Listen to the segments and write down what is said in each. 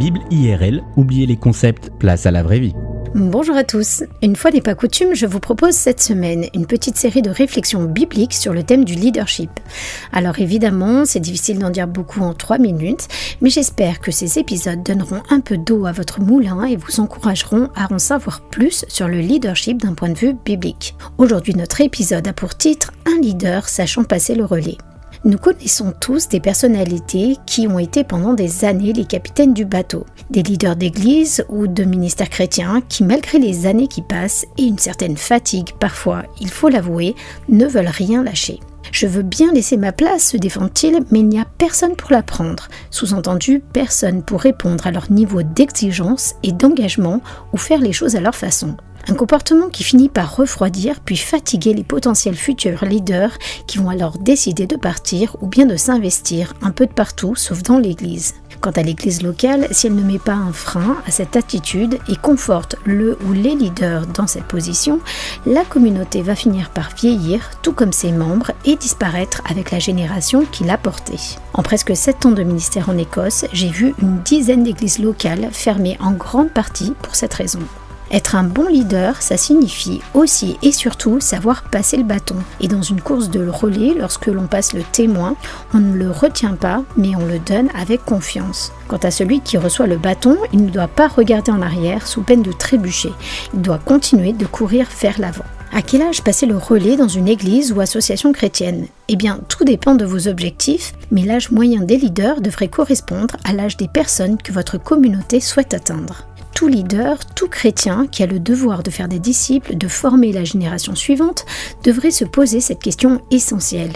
Bible IRL, oubliez les concepts, place à la vraie vie. Bonjour à tous. Une fois n'est pas coutume, je vous propose cette semaine une petite série de réflexions bibliques sur le thème du leadership. Alors évidemment, c'est difficile d'en dire beaucoup en 3 minutes, mais j'espère que ces épisodes donneront un peu d'eau à votre moulin et vous encourageront à en savoir plus sur le leadership d'un point de vue biblique. Aujourd'hui, notre épisode a pour titre Un leader sachant passer le relais. Nous connaissons tous des personnalités qui ont été pendant des années les capitaines du bateau, des leaders d'église ou de ministères chrétiens qui, malgré les années qui passent et une certaine fatigue parfois, il faut l'avouer, ne veulent rien lâcher. Je veux bien laisser ma place, se défend-il, mais il n'y a personne pour la prendre. Sous-entendu, personne pour répondre à leur niveau d'exigence et d'engagement ou faire les choses à leur façon. Un comportement qui finit par refroidir puis fatiguer les potentiels futurs leaders qui vont alors décider de partir ou bien de s'investir un peu de partout sauf dans l'Église. Quant à l'Église locale, si elle ne met pas un frein à cette attitude et conforte le ou les leaders dans cette position, la communauté va finir par vieillir, tout comme ses membres, et disparaître avec la génération qui l'a portée. En presque 7 ans de ministère en Écosse, j'ai vu une dizaine d'églises locales fermées en grande partie pour cette raison. Être un bon leader, ça signifie aussi et surtout savoir passer le bâton. Et dans une course de relais, lorsque l'on passe le témoin, on ne le retient pas, mais on le donne avec confiance. Quant à celui qui reçoit le bâton, il ne doit pas regarder en arrière sous peine de trébucher. Il doit continuer de courir vers l'avant. À quel âge passer le relais dans une église ou association chrétienne? Eh bien, tout dépend de vos objectifs, mais l'âge moyen des leaders devrait correspondre à l'âge des personnes que votre communauté souhaite atteindre tout leader, tout chrétien qui a le devoir de faire des disciples, de former la génération suivante, devrait se poser cette question essentielle.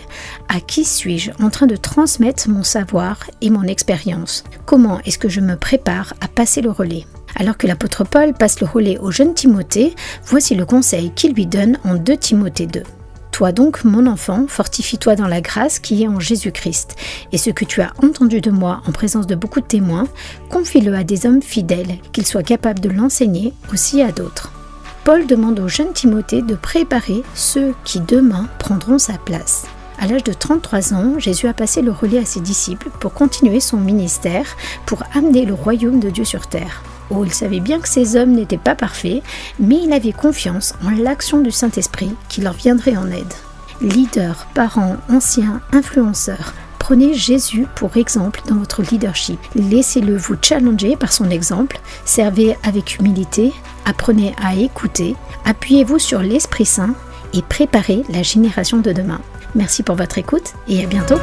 À qui suis-je en train de transmettre mon savoir et mon expérience? Comment est-ce que je me prépare à passer le relais? Alors que l'apôtre Paul passe le relais au jeune Timothée, voici le conseil qu'il lui donne en 2 Timothée 2. Toi donc, mon enfant, fortifie-toi dans la grâce qui est en Jésus-Christ. Et ce que tu as entendu de moi en présence de beaucoup de témoins, confie-le à des hommes fidèles, qu'ils soient capables de l'enseigner aussi à d'autres. Paul demande au jeune Timothée de préparer ceux qui demain prendront sa place. À l'âge de 33 ans, Jésus a passé le relais à ses disciples pour continuer son ministère, pour amener le royaume de Dieu sur terre. Oh, il savait bien que ces hommes n'étaient pas parfaits, mais il avait confiance en l'action du Saint-Esprit qui leur viendrait en aide. Leaders, parents, anciens, influenceurs, prenez Jésus pour exemple dans votre leadership. Laissez-le vous challenger par son exemple, servez avec humilité, apprenez à écouter, appuyez-vous sur l'Esprit Saint et préparez la génération de demain. Merci pour votre écoute et à bientôt.